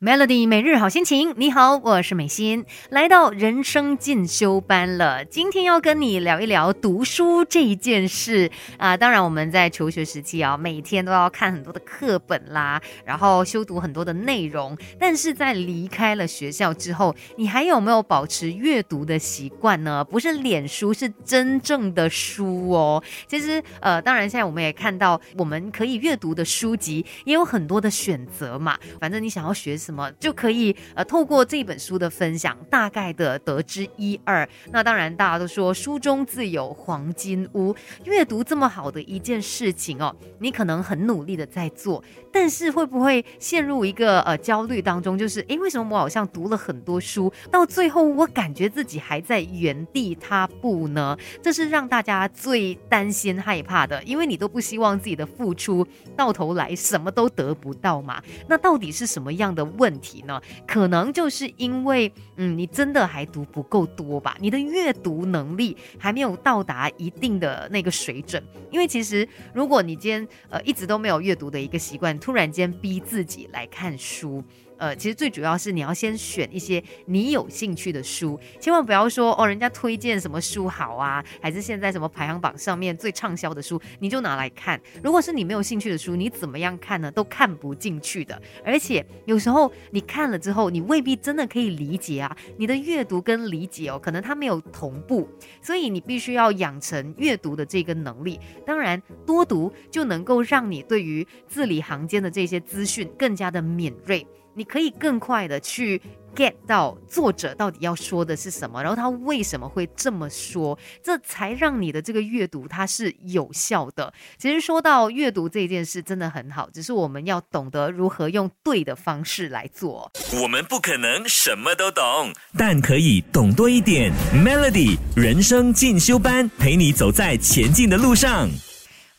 Melody 每日好心情，你好，我是美心，来到人生进修班了。今天要跟你聊一聊读书这一件事啊。当然，我们在求学时期啊，每天都要看很多的课本啦，然后修读很多的内容。但是在离开了学校之后，你还有没有保持阅读的习惯呢？不是脸书，是真正的书哦。其实，呃，当然现在我们也看到，我们可以阅读的书籍也有很多的选择嘛。反正你想要学。什么就可以呃透过这本书的分享，大概的得知一二。那当然，大家都说书中自有黄金屋，阅读这么好的一件事情哦，你可能很努力的在做，但是会不会陷入一个呃焦虑当中？就是诶，为什么我好像读了很多书，到最后我感觉自己还在原地踏步呢？这是让大家最担心害怕的，因为你都不希望自己的付出到头来什么都得不到嘛。那到底是什么样的？问题呢，可能就是因为，嗯，你真的还读不够多吧？你的阅读能力还没有到达一定的那个水准。因为其实，如果你今天呃一直都没有阅读的一个习惯，突然间逼自己来看书。呃，其实最主要是你要先选一些你有兴趣的书，千万不要说哦，人家推荐什么书好啊，还是现在什么排行榜上面最畅销的书，你就拿来看。如果是你没有兴趣的书，你怎么样看呢？都看不进去的。而且有时候你看了之后，你未必真的可以理解啊。你的阅读跟理解哦，可能它没有同步，所以你必须要养成阅读的这个能力。当然，多读就能够让你对于字里行间的这些资讯更加的敏锐。你可以更快的去 get 到作者到底要说的是什么，然后他为什么会这么说，这才让你的这个阅读它是有效的。其实说到阅读这件事，真的很好，只是我们要懂得如何用对的方式来做。我们不可能什么都懂，但可以懂多一点。Melody 人生进修班，陪你走在前进的路上。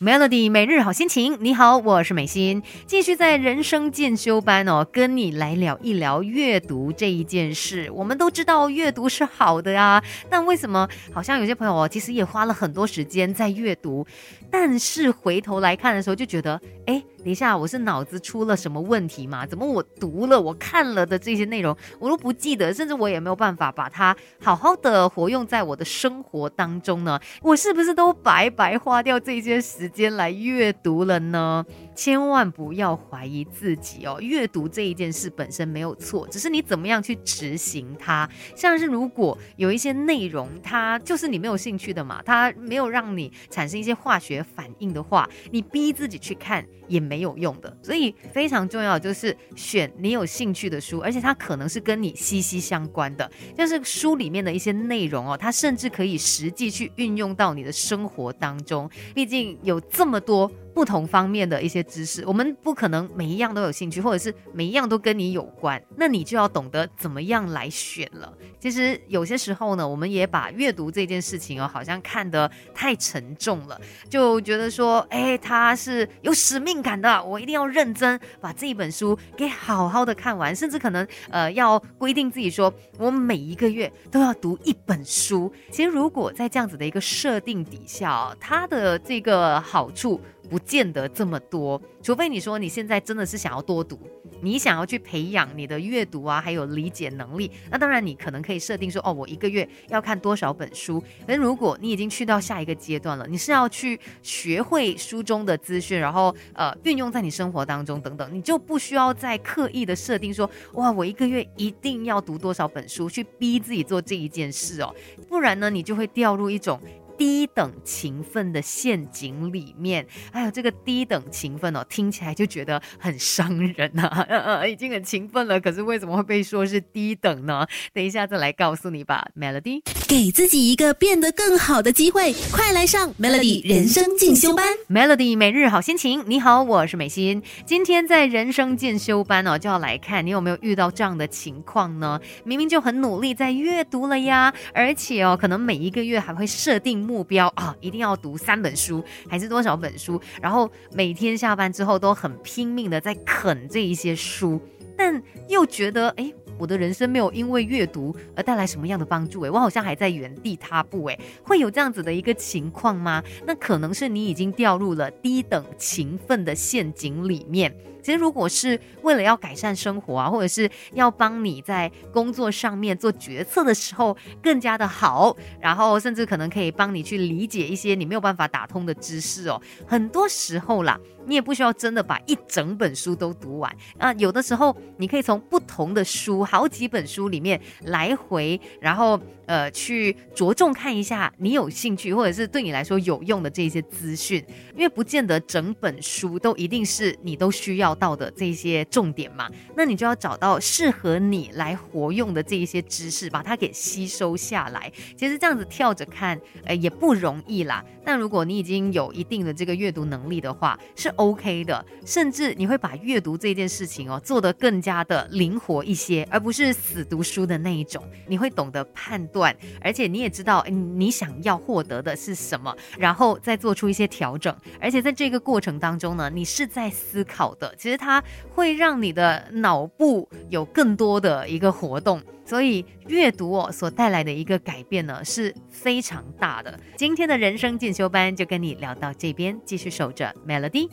Melody 每日好心情，你好，我是美心，继续在人生进修班哦，跟你来聊一聊阅读这一件事。我们都知道阅读是好的呀，但为什么好像有些朋友哦，其实也花了很多时间在阅读，但是回头来看的时候就觉得，哎。等一下，我是脑子出了什么问题吗？怎么我读了、我看了的这些内容，我都不记得，甚至我也没有办法把它好好的活用在我的生活当中呢？我是不是都白白花掉这些时间来阅读了呢？千万不要怀疑自己哦，阅读这一件事本身没有错，只是你怎么样去执行它。像是如果有一些内容，它就是你没有兴趣的嘛，它没有让你产生一些化学反应的话，你逼自己去看也没有用的。所以非常重要就是选你有兴趣的书，而且它可能是跟你息息相关的，像是书里面的一些内容哦，它甚至可以实际去运用到你的生活当中。毕竟有这么多。不同方面的一些知识，我们不可能每一样都有兴趣，或者是每一样都跟你有关，那你就要懂得怎么样来选了。其实有些时候呢，我们也把阅读这件事情哦，好像看得太沉重了，就觉得说，哎，他是有使命感的，我一定要认真把这一本书给好好的看完，甚至可能呃要规定自己说，我每一个月都要读一本书。其实如果在这样子的一个设定底下，它的这个好处。不见得这么多，除非你说你现在真的是想要多读，你想要去培养你的阅读啊，还有理解能力，那当然你可能可以设定说，哦，我一个月要看多少本书。但如果你已经去到下一个阶段了，你是要去学会书中的资讯，然后呃运用在你生活当中等等，你就不需要再刻意的设定说，哇，我一个月一定要读多少本书，去逼自己做这一件事哦，不然呢，你就会掉入一种。低等勤奋的陷阱里面，哎呦，这个低等勤奋哦，听起来就觉得很伤人啊！已经很勤奋了，可是为什么会被说是低等呢？等一下再来告诉你吧，Melody，给自己一个变得更好的机会，快来上 Melody 人生进修班，Melody 每日好心情。你好，我是美心，今天在人生进修班哦，就要来看你有没有遇到这样的情况呢？明明就很努力在阅读了呀，而且哦，可能每一个月还会设定。目标啊，一定要读三本书，还是多少本书？然后每天下班之后都很拼命的在啃这一些书，但又觉得哎，我的人生没有因为阅读而带来什么样的帮助哎，我好像还在原地踏步哎，会有这样子的一个情况吗？那可能是你已经掉入了低等勤奋的陷阱里面。其实如果是为了要改善生活啊，或者是要帮你在工作上面做决策的时候更加的好，然后甚至可能可以帮你去理解一些你没有办法打通的知识哦。很多时候啦。你也不需要真的把一整本书都读完啊，有的时候你可以从不同的书，好几本书里面来回，然后呃去着重看一下你有兴趣或者是对你来说有用的这些资讯，因为不见得整本书都一定是你都需要到的这些重点嘛，那你就要找到适合你来活用的这一些知识，把它给吸收下来。其实这样子跳着看，呃也不容易啦。但如果你已经有一定的这个阅读能力的话，是 OK 的，甚至你会把阅读这件事情哦做得更加的灵活一些，而不是死读书的那一种。你会懂得判断而且你也知道你想要获得的是什么，然后再做出一些调整。而且在这个过程当中呢，你是在思考的，其实它会让你的脑部有更多的一个活动。所以阅读哦所带来的一个改变呢是非常大的。今天的人生进修班就跟你聊到这边，继续守着 Melody。